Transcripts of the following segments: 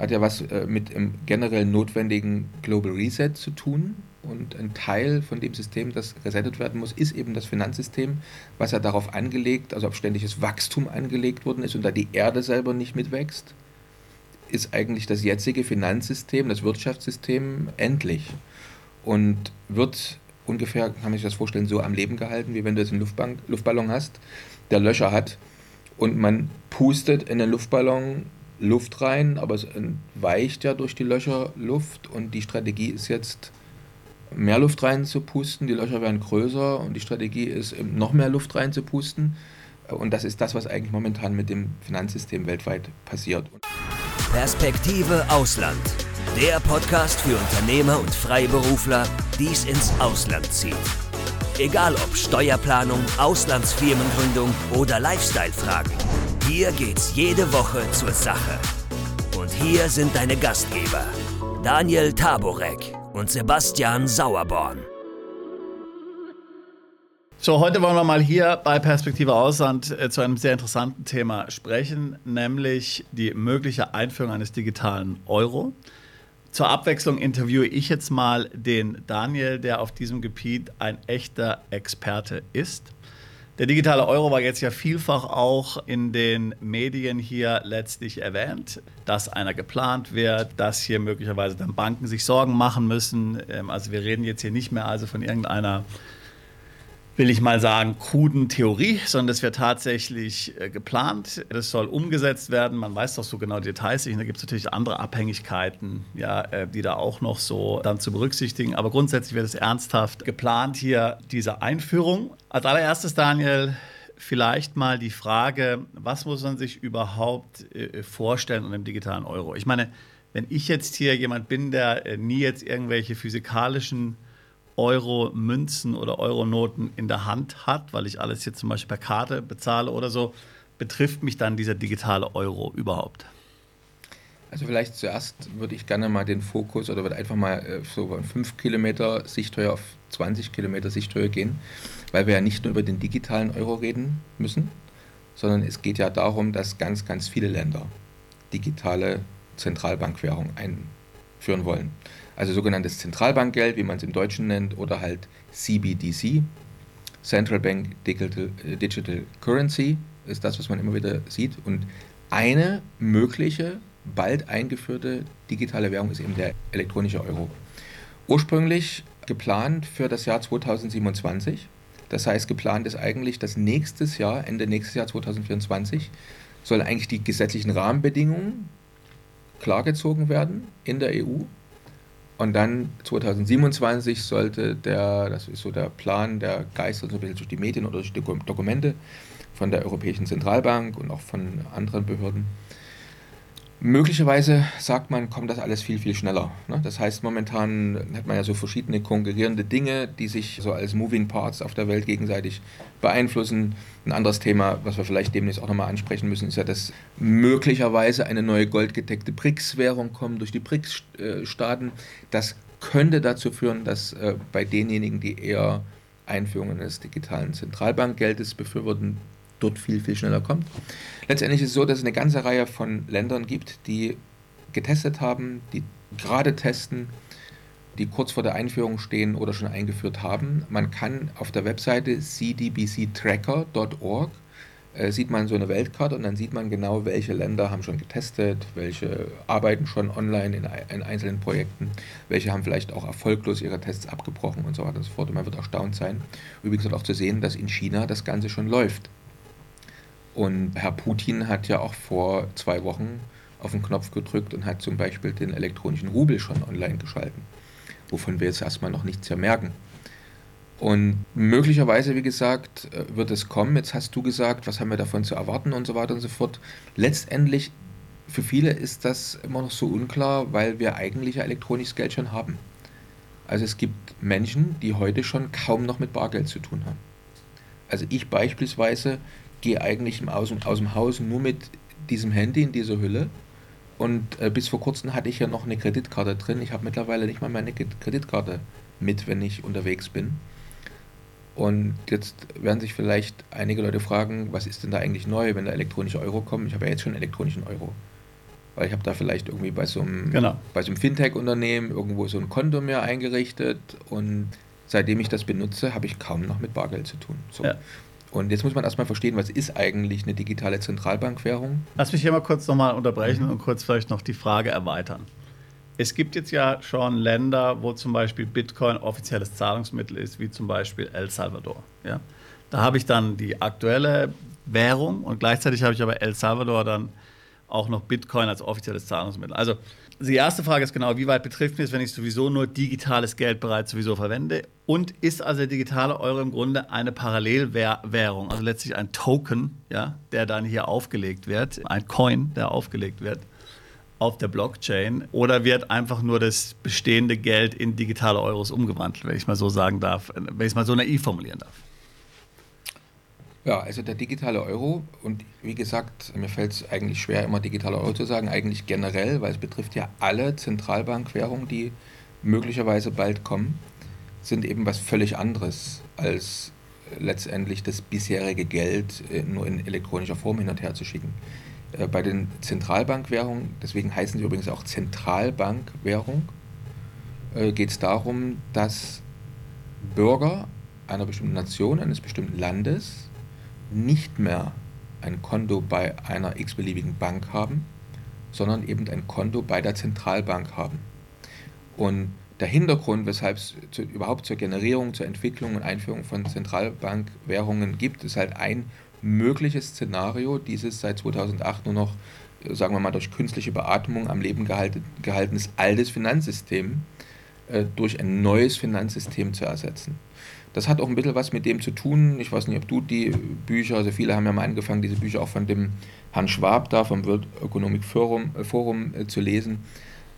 hat ja was äh, mit dem generell notwendigen Global Reset zu tun. Und ein Teil von dem System, das resettet werden muss, ist eben das Finanzsystem, was ja darauf angelegt, also auf ständiges Wachstum angelegt worden ist und da die Erde selber nicht mitwächst, ist eigentlich das jetzige Finanzsystem, das Wirtschaftssystem endlich. Und wird ungefähr, kann man sich das vorstellen, so am Leben gehalten, wie wenn du jetzt einen Luftballon hast, der Löcher hat und man pustet in den Luftballon Luft rein, aber es weicht ja durch die Löcher Luft und die Strategie ist jetzt, mehr Luft rein zu pusten, die Löcher werden größer und die Strategie ist, noch mehr Luft rein zu pusten. Und das ist das, was eigentlich momentan mit dem Finanzsystem weltweit passiert. Perspektive Ausland. Der Podcast für Unternehmer und Freiberufler, die es ins Ausland zieht. Egal ob Steuerplanung, Auslandsfirmengründung oder Lifestyle-Fragen. Hier geht's jede Woche zur Sache. Und hier sind deine Gastgeber, Daniel Taborek und Sebastian Sauerborn. So, heute wollen wir mal hier bei Perspektive Ausland äh, zu einem sehr interessanten Thema sprechen, nämlich die mögliche Einführung eines digitalen Euro. Zur Abwechslung interviewe ich jetzt mal den Daniel, der auf diesem Gebiet ein echter Experte ist. Der digitale Euro war jetzt ja vielfach auch in den Medien hier letztlich erwähnt, dass einer geplant wird, dass hier möglicherweise dann Banken sich Sorgen machen müssen. Ähm, also wir reden jetzt hier nicht mehr also von irgendeiner will ich mal sagen, kruden Theorie, sondern das wird tatsächlich äh, geplant. Das soll umgesetzt werden. Man weiß doch so genau die Details nicht. Da gibt es natürlich andere Abhängigkeiten, ja, äh, die da auch noch so dann zu berücksichtigen. Aber grundsätzlich wird es ernsthaft geplant hier diese Einführung. Als allererstes, Daniel, vielleicht mal die Frage, was muss man sich überhaupt äh, vorstellen unter dem digitalen Euro? Ich meine, wenn ich jetzt hier jemand bin, der nie jetzt irgendwelche physikalischen Euro-Münzen oder Euro-Noten in der Hand hat, weil ich alles jetzt zum Beispiel per Karte bezahle oder so, betrifft mich dann dieser digitale Euro überhaupt? Also vielleicht zuerst würde ich gerne mal den Fokus oder würde einfach mal äh, so von 5 Kilometer Sichthöhe auf 20 Kilometer Sichthöhe gehen, weil wir ja nicht nur über den digitalen Euro reden müssen, sondern es geht ja darum, dass ganz, ganz viele Länder digitale Zentralbankwährung einführen wollen also sogenanntes Zentralbankgeld, wie man es im Deutschen nennt, oder halt CBDC, Central Bank Digital, äh, Digital Currency, ist das, was man immer wieder sieht. Und eine mögliche, bald eingeführte digitale Währung ist eben der elektronische Euro. Ursprünglich geplant für das Jahr 2027. Das heißt, geplant ist eigentlich, dass nächstes Jahr, Ende nächstes Jahr 2024, sollen eigentlich die gesetzlichen Rahmenbedingungen klargezogen werden in der EU und dann 2027 sollte der, das ist so der Plan, der geistert so durch die Medien oder durch die Dokumente von der Europäischen Zentralbank und auch von anderen Behörden, Möglicherweise sagt man, kommt das alles viel, viel schneller. Ne? Das heißt, momentan hat man ja so verschiedene konkurrierende Dinge, die sich so als Moving Parts auf der Welt gegenseitig beeinflussen. Ein anderes Thema, was wir vielleicht demnächst auch nochmal ansprechen müssen, ist ja, dass möglicherweise eine neue goldgedeckte BRICS-Währung kommt durch die BRICS-Staaten. Das könnte dazu führen, dass äh, bei denjenigen, die eher Einführungen des digitalen Zentralbankgeldes befürworten, dort viel, viel schneller kommt. Letztendlich ist es so, dass es eine ganze Reihe von Ländern gibt, die getestet haben, die gerade testen, die kurz vor der Einführung stehen oder schon eingeführt haben. Man kann auf der Webseite cdbctracker.org äh, sieht man so eine Weltkarte und dann sieht man genau, welche Länder haben schon getestet, welche arbeiten schon online in, in einzelnen Projekten, welche haben vielleicht auch erfolglos ihre Tests abgebrochen und so weiter und so fort. Und man wird erstaunt sein, übrigens auch zu sehen, dass in China das Ganze schon läuft. Und Herr Putin hat ja auch vor zwei Wochen auf den Knopf gedrückt und hat zum Beispiel den elektronischen Rubel schon online geschalten, wovon wir jetzt erstmal noch nichts ja merken. Und möglicherweise, wie gesagt, äh, wird es kommen. Jetzt hast du gesagt, was haben wir davon zu erwarten und so weiter und so fort. Letztendlich, für viele ist das immer noch so unklar, weil wir eigentlich ja elektronisches Geld schon haben. Also es gibt Menschen, die heute schon kaum noch mit Bargeld zu tun haben. Also ich beispielsweise gehe eigentlich aus, aus dem Haus nur mit diesem Handy in dieser Hülle. Und äh, bis vor kurzem hatte ich ja noch eine Kreditkarte drin. Ich habe mittlerweile nicht mal meine Kreditkarte mit, wenn ich unterwegs bin. Und jetzt werden sich vielleicht einige Leute fragen, was ist denn da eigentlich neu, wenn der elektronische Euro kommt? Ich habe ja jetzt schon elektronischen Euro. weil ich habe da vielleicht irgendwie bei so einem, Genau. bei so einem Fintech-Unternehmen irgendwo so ein Konto mir eingerichtet und seitdem ich das benutze, habe ich kaum noch mit Bargeld zu tun. So. Ja. Und jetzt muss man erstmal verstehen, was ist eigentlich eine digitale Zentralbankwährung? Lass mich hier mal kurz nochmal unterbrechen und kurz vielleicht noch die Frage erweitern. Es gibt jetzt ja schon Länder, wo zum Beispiel Bitcoin offizielles Zahlungsmittel ist, wie zum Beispiel El Salvador. Ja? Da habe ich dann die aktuelle Währung und gleichzeitig habe ich aber El Salvador dann auch noch Bitcoin als offizielles Zahlungsmittel. Also die erste Frage ist genau, wie weit betrifft mich es, wenn ich sowieso nur digitales Geld bereits sowieso verwende? Und ist also der digitale Euro im Grunde eine Parallelwährung, also letztlich ein Token, ja, der dann hier aufgelegt wird, ein Coin, der aufgelegt wird auf der Blockchain? Oder wird einfach nur das bestehende Geld in digitale Euros umgewandelt, wenn ich mal so sagen darf, wenn ich es mal so naiv formulieren darf? Ja, also der digitale Euro und wie gesagt, mir fällt es eigentlich schwer, immer digitaler Euro zu sagen, eigentlich generell, weil es betrifft ja alle Zentralbankwährungen, die möglicherweise bald kommen, sind eben was völlig anderes als letztendlich das bisherige Geld äh, nur in elektronischer Form hin und her zu schicken. Äh, Bei den Zentralbankwährungen, deswegen heißen sie übrigens auch Zentralbankwährung, äh, geht es darum, dass Bürger einer bestimmten Nation, eines bestimmten Landes nicht mehr ein Konto bei einer x-beliebigen Bank haben, sondern eben ein Konto bei der Zentralbank haben. Und der Hintergrund, weshalb es zu, überhaupt zur Generierung, zur Entwicklung und Einführung von Zentralbankwährungen gibt, ist halt ein mögliches Szenario, dieses seit 2008 nur noch, sagen wir mal, durch künstliche Beatmung am Leben gehalten, gehaltenes altes Finanzsystem äh, durch ein neues Finanzsystem zu ersetzen. Das hat auch ein bisschen was mit dem zu tun. Ich weiß nicht, ob du die Bücher, also viele haben ja mal angefangen, diese Bücher auch von dem Herrn Schwab da vom World Economic Forum, äh, Forum äh, zu lesen.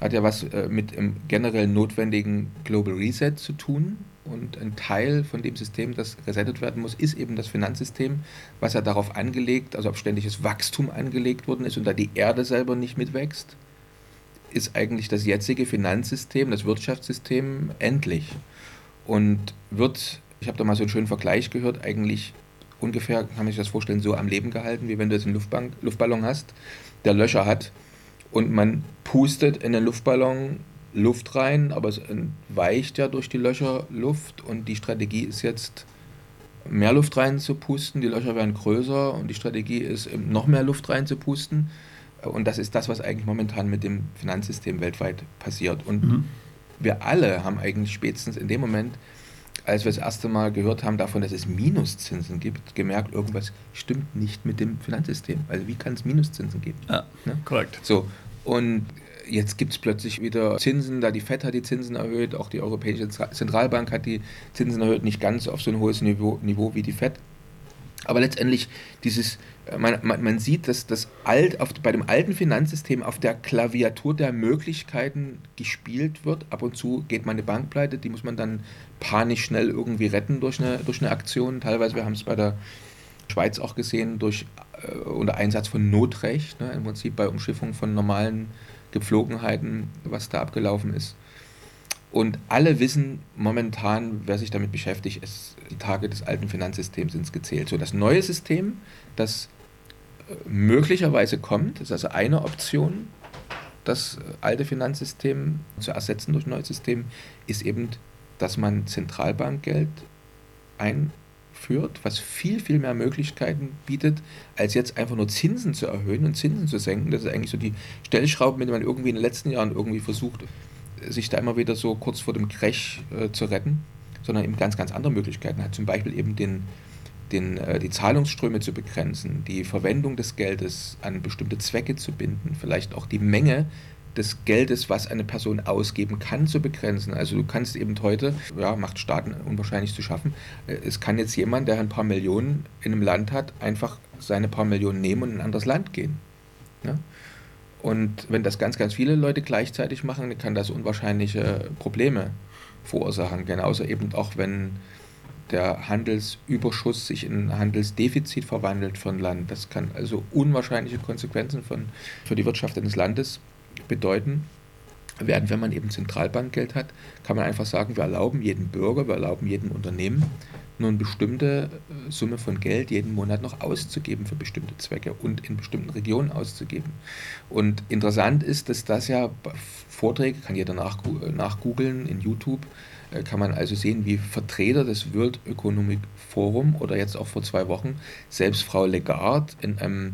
Hat ja was äh, mit dem generell notwendigen Global Reset zu tun. Und ein Teil von dem System, das resettet werden muss, ist eben das Finanzsystem, was ja darauf angelegt, also auf ständiges Wachstum angelegt worden ist und da die Erde selber nicht mitwächst, ist eigentlich das jetzige Finanzsystem, das Wirtschaftssystem endlich und wird, ich habe da mal so einen schönen Vergleich gehört, eigentlich ungefähr, kann man sich das vorstellen, so am Leben gehalten, wie wenn du jetzt einen Luftbank, Luftballon hast, der Löcher hat und man pustet in den Luftballon Luft rein, aber es weicht ja durch die Löcher Luft und die Strategie ist jetzt, mehr Luft rein zu pusten, die Löcher werden größer und die Strategie ist, noch mehr Luft rein zu pusten. Und das ist das, was eigentlich momentan mit dem Finanzsystem weltweit passiert. Und mhm. Wir alle haben eigentlich spätestens in dem Moment, als wir das erste Mal gehört haben davon, dass es Minuszinsen gibt, gemerkt, irgendwas stimmt nicht mit dem Finanzsystem. Also wie kann es Minuszinsen geben? Ja, ne? korrekt. So, und jetzt gibt es plötzlich wieder Zinsen, da die FED hat die Zinsen erhöht, auch die Europäische Zentralbank hat die Zinsen erhöht, nicht ganz auf so ein hohes Niveau, Niveau wie die FED. Aber letztendlich dieses, man, man, man sieht, dass das alt, auf, bei dem alten Finanzsystem auf der Klaviatur der Möglichkeiten gespielt wird. Ab und zu geht man eine Bank pleite, die muss man dann panisch schnell irgendwie retten durch eine, durch eine Aktion. Teilweise, wir haben es bei der Schweiz auch gesehen, durch äh, unter Einsatz von Notrecht, ne, im Prinzip bei Umschiffung von normalen Gepflogenheiten, was da abgelaufen ist. Und alle wissen momentan, wer sich damit beschäftigt, ist, die Tage des alten Finanzsystems sind gezählt. So, das neue System, das möglicherweise kommt, ist also eine Option, das alte Finanzsystem zu ersetzen durch ein neues System, ist eben, dass man Zentralbankgeld einführt, was viel, viel mehr Möglichkeiten bietet, als jetzt einfach nur Zinsen zu erhöhen und Zinsen zu senken. Das ist eigentlich so die Stellschraube, mit der man irgendwie in den letzten Jahren irgendwie versucht, sich da immer wieder so kurz vor dem Crash äh, zu retten, sondern eben ganz, ganz andere Möglichkeiten hat. Zum Beispiel eben den, den, äh, die Zahlungsströme zu begrenzen, die Verwendung des Geldes an bestimmte Zwecke zu binden, vielleicht auch die Menge des Geldes, was eine Person ausgeben kann, zu begrenzen. Also du kannst eben heute, ja, macht Staaten unwahrscheinlich zu schaffen, äh, es kann jetzt jemand, der ein paar Millionen in einem Land hat, einfach seine paar Millionen nehmen und in ein anderes Land gehen. Ja? Und wenn das ganz, ganz viele Leute gleichzeitig machen, kann das unwahrscheinliche Probleme verursachen. Genauso eben auch, wenn der Handelsüberschuss sich in Handelsdefizit verwandelt von Land. Das kann also unwahrscheinliche Konsequenzen von, für die Wirtschaft eines Landes bedeuten. Während wenn man eben Zentralbankgeld hat, kann man einfach sagen, wir erlauben jedem Bürger, wir erlauben jedem Unternehmen, nur eine bestimmte äh, Summe von Geld jeden Monat noch auszugeben für bestimmte Zwecke und in bestimmten Regionen auszugeben. Und interessant ist, dass das ja Vorträge, kann jeder nachgoogeln in YouTube, äh, kann man also sehen, wie Vertreter des World Economic Forum oder jetzt auch vor zwei Wochen selbst Frau Legard in einem äh,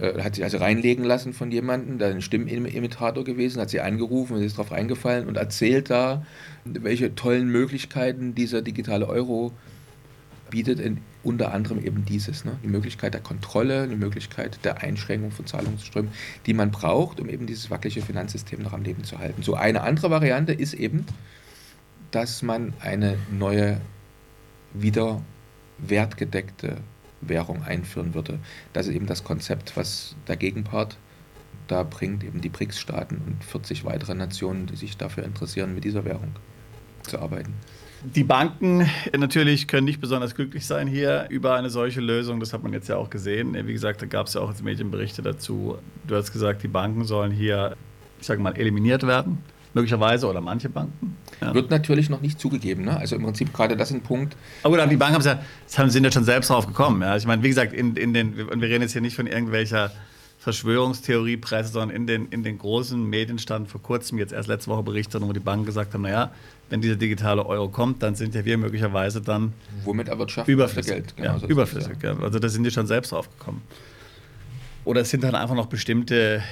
hat sich also reinlegen lassen von jemandem, der ein Stimmimitator gewesen, hat sie angerufen und ist darauf eingefallen und erzählt da, welche tollen Möglichkeiten dieser digitale Euro bietet, unter anderem eben dieses, ne? die Möglichkeit der Kontrolle, die Möglichkeit der Einschränkung von Zahlungsströmen, die man braucht, um eben dieses wackelige Finanzsystem noch am Leben zu halten. So eine andere Variante ist eben, dass man eine neue, wieder wertgedeckte Währung einführen würde. Das ist eben das Konzept, was der Gegenpart da bringt, eben die BRICS-Staaten und 40 weitere Nationen, die sich dafür interessieren, mit dieser Währung zu arbeiten. Die Banken natürlich können nicht besonders glücklich sein hier über eine solche Lösung. Das hat man jetzt ja auch gesehen. Wie gesagt, da gab es ja auch jetzt Medienberichte dazu. Du hast gesagt, die Banken sollen hier, ich sage mal, eliminiert werden möglicherweise oder manche Banken. Ja. Wird natürlich noch nicht zugegeben. Ne? Also im Prinzip gerade das ist ein Punkt. Aber gut, die Banken ja, haben, sind ja schon selbst drauf gekommen. Ja? Ich meine, wie gesagt, in, in den, und wir reden jetzt hier nicht von irgendwelcher Verschwörungstheoriepresse, sondern in den, in den großen Medien stand vor kurzem, jetzt erst letzte Woche berichtet, wo die Banken gesagt haben, naja, wenn dieser digitale Euro kommt, dann sind ja wir möglicherweise dann Womit erwirtschaften überflüssig. Geld. Genau, ja, überflüssig. Ja. Also da sind die schon selbst drauf gekommen. Oder es sind dann einfach noch bestimmte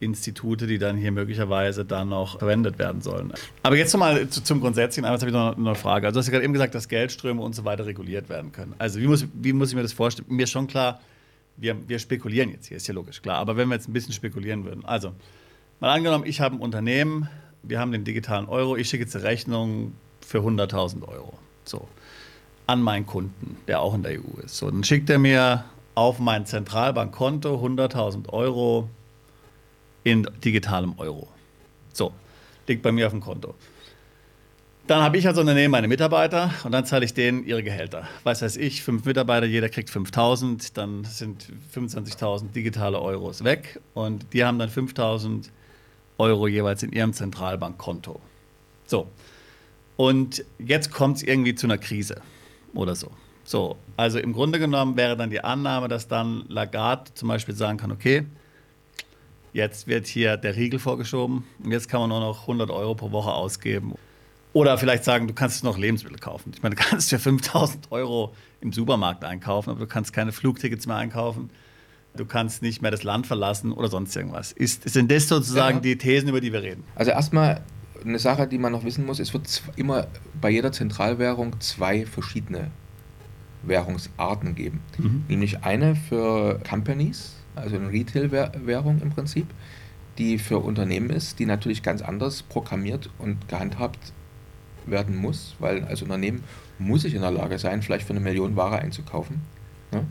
Institute, die dann hier möglicherweise dann noch verwendet werden sollen. Aber jetzt nochmal zum Grundsätzlichen, einmal habe ich noch eine Frage. Also du hast ja gerade eben gesagt, dass Geldströme und so weiter reguliert werden können. Also wie muss, wie muss ich mir das vorstellen? Mir ist schon klar, wir, wir spekulieren jetzt hier, ist ja logisch, klar. Aber wenn wir jetzt ein bisschen spekulieren würden. Also, mal angenommen, ich habe ein Unternehmen, wir haben den digitalen Euro, ich schicke jetzt eine Rechnung für 100.000 Euro. So. An meinen Kunden, der auch in der EU ist. So, dann schickt er mir auf mein Zentralbankkonto 100.000 Euro in digitalem Euro. So, liegt bei mir auf dem Konto. Dann habe ich als Unternehmen meine Mitarbeiter und dann zahle ich denen ihre Gehälter. Was weiß ich, fünf Mitarbeiter, jeder kriegt 5.000, dann sind 25.000 digitale Euros weg und die haben dann 5.000 Euro jeweils in ihrem Zentralbankkonto. So, und jetzt kommt es irgendwie zu einer Krise oder so. So, also im Grunde genommen wäre dann die Annahme, dass dann Lagarde zum Beispiel sagen kann, okay, Jetzt wird hier der Riegel vorgeschoben und jetzt kann man nur noch 100 Euro pro Woche ausgeben. Oder vielleicht sagen, du kannst noch Lebensmittel kaufen. Ich meine, du kannst für 5000 Euro im Supermarkt einkaufen, aber du kannst keine Flugtickets mehr einkaufen. Du kannst nicht mehr das Land verlassen oder sonst irgendwas. Ist, sind das sozusagen ja. die Thesen, über die wir reden? Also erstmal eine Sache, die man noch wissen muss, es wird immer bei jeder Zentralwährung zwei verschiedene Währungsarten geben. Mhm. Nämlich eine für Companies, also eine Retail-Währung im Prinzip, die für Unternehmen ist, die natürlich ganz anders programmiert und gehandhabt werden muss, weil als Unternehmen muss ich in der Lage sein, vielleicht für eine Million Ware einzukaufen. Ne?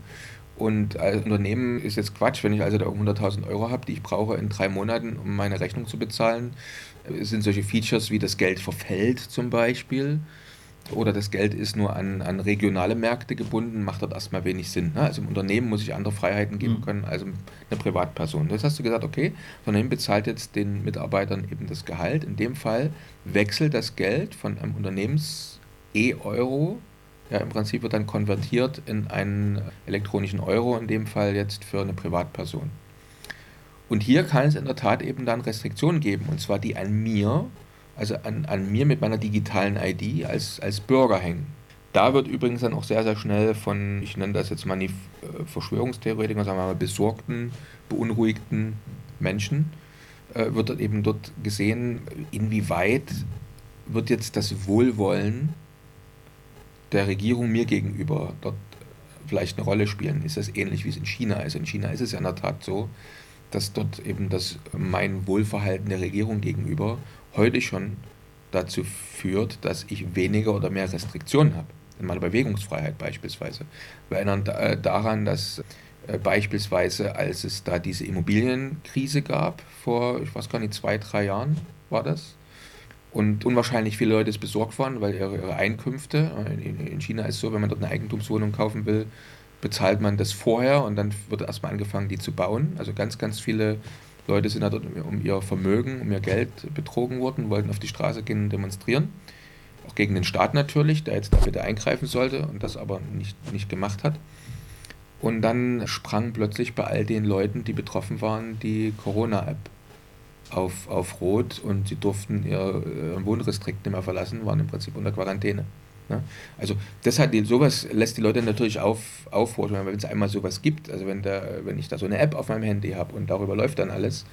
Und als Unternehmen ist jetzt Quatsch, wenn ich also da 100.000 Euro habe, die ich brauche in drei Monaten, um meine Rechnung zu bezahlen. Es sind solche Features wie das Geld verfällt zum Beispiel oder das Geld ist nur an, an regionale Märkte gebunden, macht dort erstmal wenig Sinn. Ne? Also im Unternehmen muss ich andere Freiheiten geben mhm. können als eine Privatperson. Das hast du gesagt, okay, das Unternehmen bezahlt jetzt den Mitarbeitern eben das Gehalt. In dem Fall wechselt das Geld von einem Unternehmens-E-Euro, ja, im Prinzip wird dann konvertiert in einen elektronischen Euro, in dem Fall jetzt für eine Privatperson. Und hier kann es in der Tat eben dann Restriktionen geben, und zwar die an mir also an, an mir mit meiner digitalen ID als, als Bürger hängen. Da wird übrigens dann auch sehr, sehr schnell von, ich nenne das jetzt mal die äh, Verschwörungstheoretiker, sagen wir mal besorgten, beunruhigten Menschen, äh, wird dort eben dort gesehen, inwieweit wird jetzt das Wohlwollen der Regierung mir gegenüber dort vielleicht eine Rolle spielen. Ist das ähnlich wie es in China ist? In China ist es ja in der Tat so, dass dort eben das mein Wohlverhalten der Regierung gegenüber heute schon dazu führt, dass ich weniger oder mehr Restriktionen habe. In meiner Bewegungsfreiheit beispielsweise. Wir erinnern äh, daran, dass äh, beispielsweise, als es da diese Immobilienkrise gab, vor, ich weiß gar nicht, zwei, drei Jahren war das, und unwahrscheinlich viele Leute besorgt waren, weil ihre, Einkünfte, äh, in, in, China ist es so, wenn man dort eine Eigentumswohnung kaufen will, bezahlt man das vorher und dann wird erstmal angefangen, die zu bauen. Also ganz, ganz viele Leute sind halt um ihr Vermögen, um ihr Geld betrogen worden, wollten auf die Straße gehen und demonstrieren. Auch gegen den Staat natürlich, der jetzt da bitte eingreifen sollte und das aber nicht, nicht gemacht hat. Und dann sprang plötzlich bei all den Leuten, die betroffen waren, die Corona-App auf, auf Rot und sie durften ihr, ihr Wohnrestrikt nicht mehr verlassen, waren im Prinzip unter Quarantäne. Ne? Also das hat sowas lässt die Leute natürlich auf, aufhorchen, wenn es einmal sowas gibt. Also wenn, der, wenn ich da so eine App auf meinem Handy habe und darüber läuft dann alles,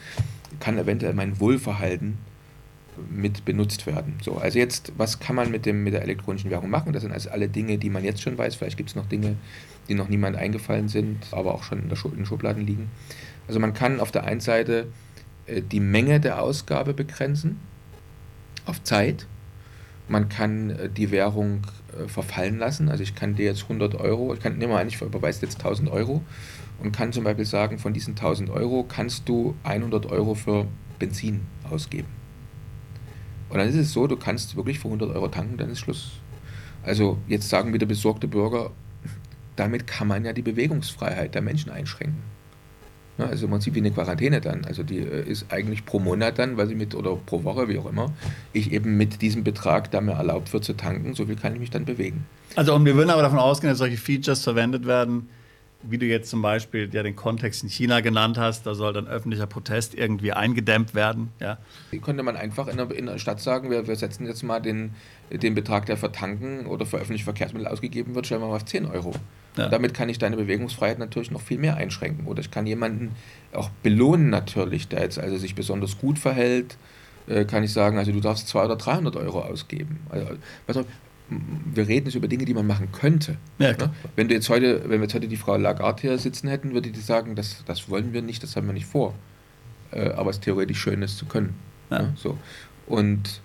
kann eventuell mein Wohlverhalten mit benutzt werden. So, also jetzt, was kann man mit, dem, mit der elektronischen Währung machen? Das sind also alle Dinge, die man jetzt schon weiß. Vielleicht gibt es noch Dinge, die noch niemand eingefallen sind, aber auch schon in, der Schu in den Schubladen liegen. Also man kann auf der einen Seite äh, die Menge der Ausgabe begrenzen auf Zeit man kann äh, die Währung äh, verfallen lassen. Also ich kann dir jetzt 100 Euro, ich kann, nehmen wir an, ich überweise jetzt 1000 Euro und kann zum Beispiel sagen, von diesen 1000 Euro kannst du 100 Euro für Benzin ausgeben. Und dann ist es so, du kannst wirklich für 100 Euro tanken, dann ist Schluss. Also jetzt sagen wieder besorgte Bürger, damit kann man ja die Bewegungsfreiheit der Menschen einschränken. Ne, also im Prinzip wie eine Quarantäne dann. Also die äh, ist eigentlich pro Monat dann, weil sie mit, oder pro Woche, wie auch immer, ich eben mit diesem Betrag, der mir erlaubt wird zu tanken, so viel kann ich mich dann bewegen. Also und wir würden aber davon ausgehen, dass solche Features verwendet werden, wie du jetzt zum Beispiel ja den Kontext in China genannt hast, da soll dann öffentlicher Protest irgendwie eingedämmt werden. Ja. Wie könnte man einfach in der, in der Stadt sagen, wir, wir setzen jetzt mal den, den Betrag, der für Tanken oder für öffentliche Verkehrsmittel ausgegeben wird, stellen wir mal auf 10 Euro. Ja. Damit kann ich deine Bewegungsfreiheit natürlich noch viel mehr einschränken. Oder ich kann jemanden auch belohnen natürlich, der jetzt also sich besonders gut verhält, äh, kann ich sagen, also du darfst 200 oder 300 Euro ausgeben. Also, wir reden jetzt über Dinge, die man machen könnte. Ja, ne? Wenn du jetzt heute, wenn wir jetzt heute die Frau Lagarde hier sitzen hätten, würde die sagen, das, das wollen wir nicht, das haben wir nicht vor. Äh, aber es ist theoretisch schön, es zu können. Ja. Ne? So. Und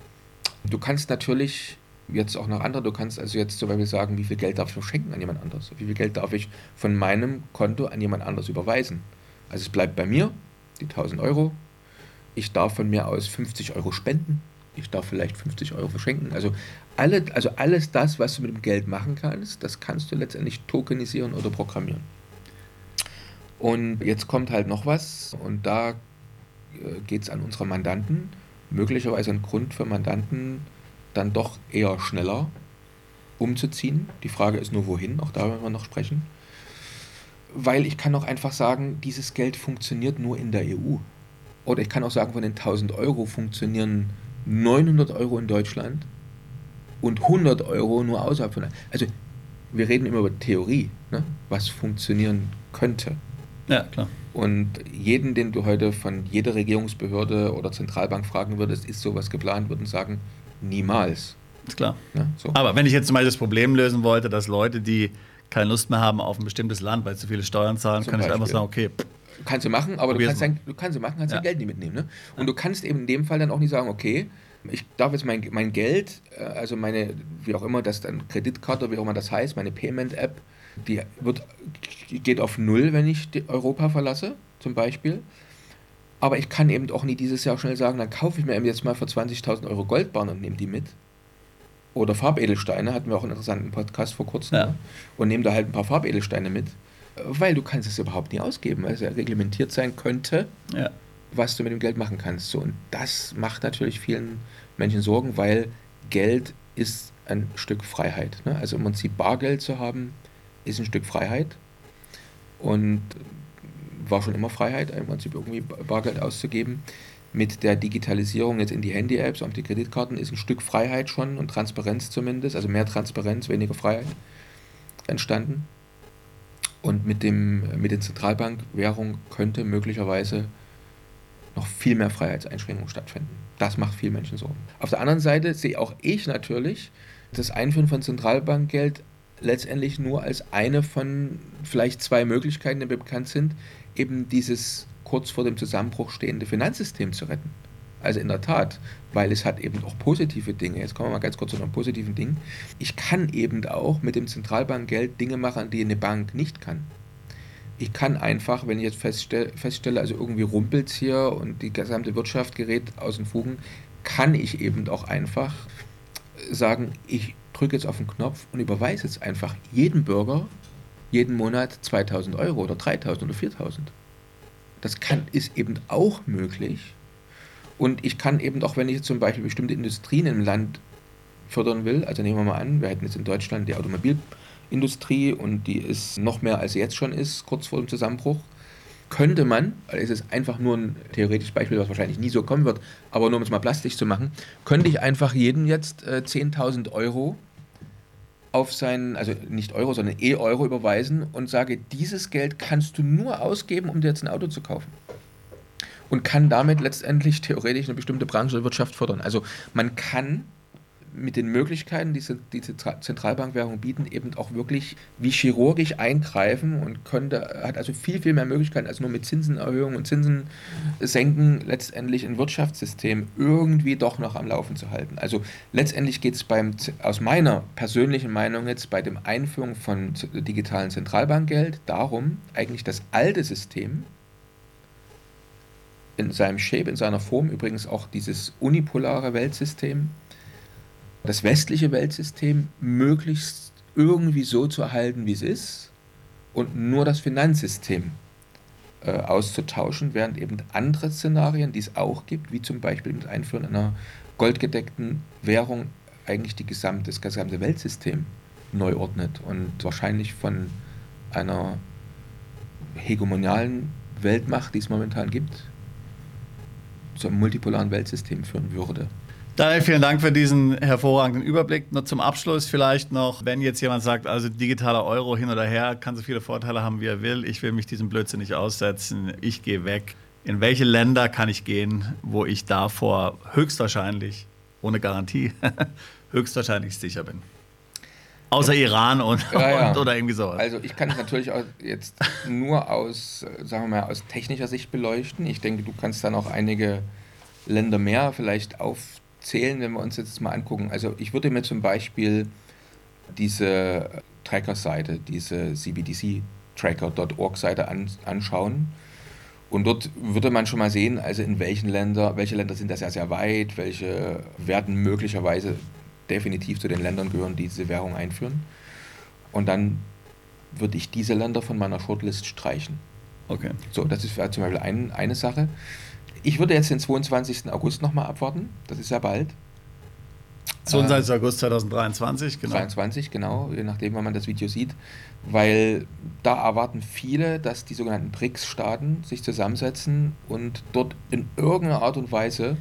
du kannst natürlich jetzt auch noch andere. Du kannst also jetzt zum Beispiel sagen, wie viel Geld darf ich noch schenken an jemand anderes? Wie viel Geld darf ich von meinem Konto an jemand anderes überweisen? Also es bleibt bei mir, die 1000 Euro. Ich darf von mir aus 50 Euro spenden. Ich darf vielleicht 50 Euro verschenken. Also, alle, also alles das, was du mit dem Geld machen kannst, das kannst du letztendlich tokenisieren oder programmieren. Und jetzt kommt halt noch was und da äh, geht es an unsere Mandanten. Möglicherweise ein Grund für Mandanten, dann doch eher schneller umzuziehen. Die Frage ist nur, wohin, auch da werden wir noch sprechen. Weil ich kann auch einfach sagen, dieses Geld funktioniert nur in der EU. Oder ich kann auch sagen, von den 1000 Euro funktionieren 900 Euro in Deutschland und 100 Euro nur außerhalb von. Also, wir reden immer über Theorie, ne? was funktionieren könnte. Ja, klar. Und jeden, den du heute von jeder Regierungsbehörde oder Zentralbank fragen würdest, ist sowas geplant, würden sagen, Niemals. Ist klar. Ja, so. Aber wenn ich jetzt zum Beispiel das Problem lösen wollte, dass Leute, die keine Lust mehr haben auf ein bestimmtes Land, weil zu viele Steuern zahlen, kann ich einfach sagen, okay. Kannst du machen, aber du kannst, dein, du kannst sie machen, kannst ja. dein Geld nicht mitnehmen. Ne? Und ja. du kannst eben in dem Fall dann auch nicht sagen, okay, ich darf jetzt mein, mein Geld, äh, also meine, wie auch immer das dann, Kreditkarte, wie auch immer das heißt, meine Payment-App, die wird, geht auf Null, wenn ich Europa verlasse, zum Beispiel. Aber ich kann eben auch nie dieses Jahr schnell sagen, dann kaufe ich mir eben jetzt mal für 20.000 Euro Goldbahn und nehme die mit. Oder Farbedelsteine, hatten wir auch einen interessanten Podcast vor kurzem. Ja. Ne? Und nehme da halt ein paar Farbedelsteine mit. Weil du kannst es überhaupt nie ausgeben, weil es ja reglementiert sein könnte, ja. was du mit dem Geld machen kannst. So, und das macht natürlich vielen Menschen Sorgen, weil Geld ist ein Stück Freiheit. Ne? Also im Prinzip Bargeld zu haben, ist ein Stück Freiheit. Und war schon immer Freiheit, im Prinzip irgendwie Bargeld auszugeben. Mit der Digitalisierung jetzt in die Handy-Apps und die Kreditkarten ist ein Stück Freiheit schon und Transparenz zumindest, also mehr Transparenz, weniger Freiheit entstanden. Und mit, dem, mit den Zentralbankwährungen könnte möglicherweise noch viel mehr Freiheitseinschränkungen stattfinden. Das macht vielen Menschen Sorgen. Auf der anderen Seite sehe auch ich natürlich das Einführen von Zentralbankgeld letztendlich nur als eine von vielleicht zwei Möglichkeiten, die mir bekannt sind, eben dieses kurz vor dem Zusammenbruch stehende Finanzsystem zu retten. Also in der Tat, weil es hat eben auch positive Dinge. Jetzt kommen wir mal ganz kurz zu einem positiven Ding. Ich kann eben auch mit dem Zentralbankgeld Dinge machen, die eine Bank nicht kann. Ich kann einfach, wenn ich jetzt feststelle, also irgendwie rumpelt es hier und die gesamte Wirtschaft gerät aus den Fugen, kann ich eben auch einfach sagen, ich drücke jetzt auf den Knopf und überweise jetzt einfach jedem Bürger jeden Monat 2000 Euro oder 3000 oder 4000. Das kann, ist eben auch möglich. Und ich kann eben auch, wenn ich zum Beispiel bestimmte Industrien im Land fördern will, also nehmen wir mal an, wir hätten jetzt in Deutschland die Automobilindustrie und die ist noch mehr als sie jetzt schon ist, kurz vor dem Zusammenbruch, könnte man, es ist einfach nur ein theoretisches Beispiel, was wahrscheinlich nie so kommen wird, aber nur um es mal plastisch zu machen, könnte ich einfach jedem jetzt äh, 10.000 Euro auf seinen, also nicht Euro, sondern E-Euro überweisen und sage, dieses Geld kannst du nur ausgeben, um dir jetzt ein Auto zu kaufen. Und kann damit letztendlich theoretisch eine bestimmte Branche der Wirtschaft fördern. Also man kann mit den Möglichkeiten, die diese Zentralbankwährung bieten, eben auch wirklich wie chirurgisch eingreifen und könnte, hat also viel, viel mehr Möglichkeiten als nur mit Zinsenerhöhungen und Zinsen senken, letztendlich ein Wirtschaftssystem irgendwie doch noch am Laufen zu halten. Also letztendlich geht es beim, aus meiner persönlichen Meinung jetzt bei dem Einführung von digitalen Zentralbankgeld darum, eigentlich das alte System, in seinem Shape, in seiner Form, übrigens auch dieses unipolare Weltsystem, das westliche Weltsystem möglichst irgendwie so zu erhalten, wie es ist und nur das Finanzsystem äh, auszutauschen, während eben andere Szenarien, die es auch gibt, wie zum Beispiel mit Einführen einer goldgedeckten Währung, eigentlich die gesamte, das gesamte Weltsystem neu ordnet und wahrscheinlich von einer hegemonialen Weltmacht, die es momentan gibt, zu einem multipolaren Weltsystem führen würde. Daniel, vielen Dank für diesen hervorragenden Überblick. Nur zum Abschluss vielleicht noch, wenn jetzt jemand sagt, also digitaler Euro hin oder her, kann so viele Vorteile haben, wie er will. Ich will mich diesem Blödsinn nicht aussetzen. Ich gehe weg. In welche Länder kann ich gehen, wo ich davor höchstwahrscheinlich, ohne Garantie, höchstwahrscheinlich sicher bin? Außer Iran und, ja, ja. und, oder irgendwie sowas. Also ich kann es natürlich auch jetzt nur aus, sagen wir mal, aus technischer Sicht beleuchten. Ich denke, du kannst dann auch einige Länder mehr vielleicht auf zählen, wenn wir uns jetzt mal angucken. Also ich würde mir zum Beispiel diese Tracker-Seite, diese cbdctracker.org-Seite an, anschauen. Und dort würde man schon mal sehen, also in welchen Ländern, welche Länder sind da sehr, sehr weit, welche werden möglicherweise definitiv zu den Ländern gehören, die diese Währung einführen. Und dann würde ich diese Länder von meiner Shortlist streichen. Okay. So, das ist zum Beispiel ein, eine Sache. Ich würde jetzt den 22. August nochmal abwarten. Das ist ja bald. 22. Äh, August 2023, genau. 22, genau, je nachdem, wann man das Video sieht. Weil da erwarten viele, dass die sogenannten BRICS-Staaten sich zusammensetzen und dort in irgendeiner Art und Weise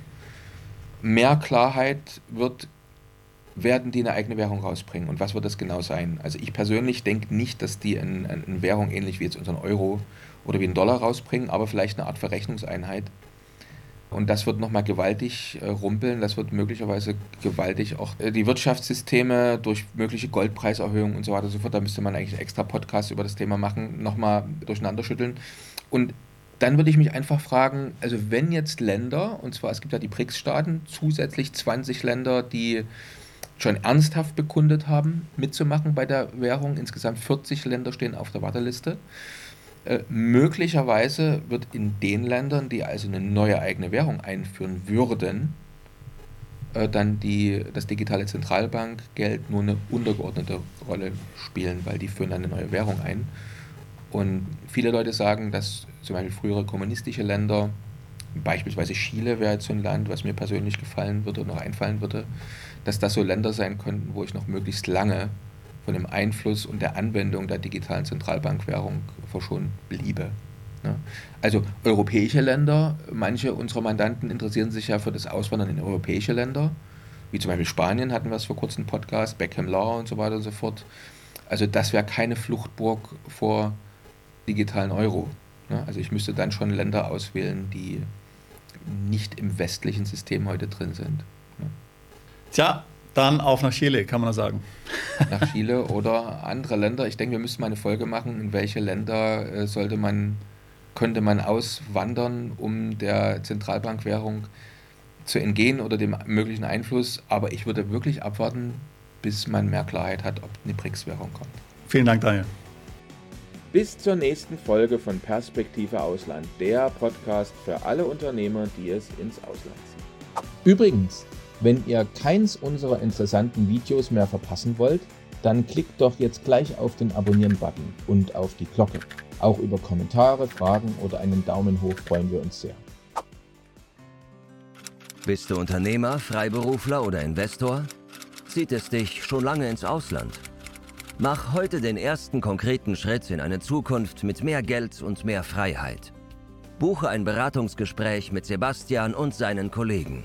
mehr Klarheit wird, werden die eine eigene Währung rausbringen. Und was wird das genau sein? Also ich persönlich denke nicht, dass die eine, eine Währung ähnlich wie jetzt unseren Euro oder wie einen Dollar rausbringen, aber vielleicht eine Art Verrechnungseinheit und das wird nochmal gewaltig äh, rumpeln, das wird möglicherweise gewaltig auch äh, die Wirtschaftssysteme durch mögliche Goldpreiserhöhungen und so weiter und so fort, da müsste man eigentlich einen extra Podcast über das Thema machen, nochmal durcheinander schütteln. Und dann würde ich mich einfach fragen, also wenn jetzt Länder, und zwar es gibt ja die BRICS-Staaten, zusätzlich 20 Länder, die schon ernsthaft bekundet haben, mitzumachen bei der Währung, insgesamt 40 Länder stehen auf der Warteliste. Äh, möglicherweise wird in den Ländern, die also eine neue eigene Währung einführen würden, äh, dann die, das digitale Zentralbankgeld nur eine untergeordnete Rolle spielen, weil die führen eine neue Währung ein. Und viele Leute sagen, dass zum Beispiel frühere kommunistische Länder, beispielsweise Chile wäre jetzt so ein Land, was mir persönlich gefallen würde und noch einfallen würde, dass das so Länder sein könnten, wo ich noch möglichst lange von dem Einfluss und der Anwendung der digitalen Zentralbankwährung verschont bliebe. Ne? Also europäische Länder, manche unserer Mandanten interessieren sich ja für das Auswandern in europäische Länder, wie zum Beispiel Spanien hatten wir es vor kurzem Podcast, Beckham Law und so weiter und so fort. Also das wäre keine Fluchtburg vor digitalen Euro. Ne? Also ich müsste dann schon Länder auswählen, die nicht im westlichen System heute drin sind. Tja, dann auf nach Chile, kann man sagen. Nach Chile oder andere Länder. Ich denke, wir müssen mal eine Folge machen, in welche Länder äh, sollte man, könnte man auswandern, um der Zentralbankwährung zu entgehen oder dem möglichen Einfluss. Aber ich würde wirklich abwarten, bis man mehr Klarheit hat, ob eine BRICS-Währung kommt. Vielen Dank, Daniel. Bis zur nächsten Folge von Perspektive Ausland, der Podcast für alle Unternehmer, die es ins Ausland ziehen. Übrigens, wenn ihr keins unserer interessanten Videos mehr verpassen wollt, dann klickt doch jetzt gleich auf den Abonnieren-Button und auf die Glocke. Auch über Kommentare, Fragen oder einen Daumen hoch freuen wir uns sehr. Bist du Unternehmer, Freiberufler oder Investor? Zieht es dich schon lange ins Ausland? Mach heute den ersten konkreten Schritt in eine Zukunft mit mehr Geld und mehr Freiheit. Buche ein Beratungsgespräch mit Sebastian und seinen Kollegen.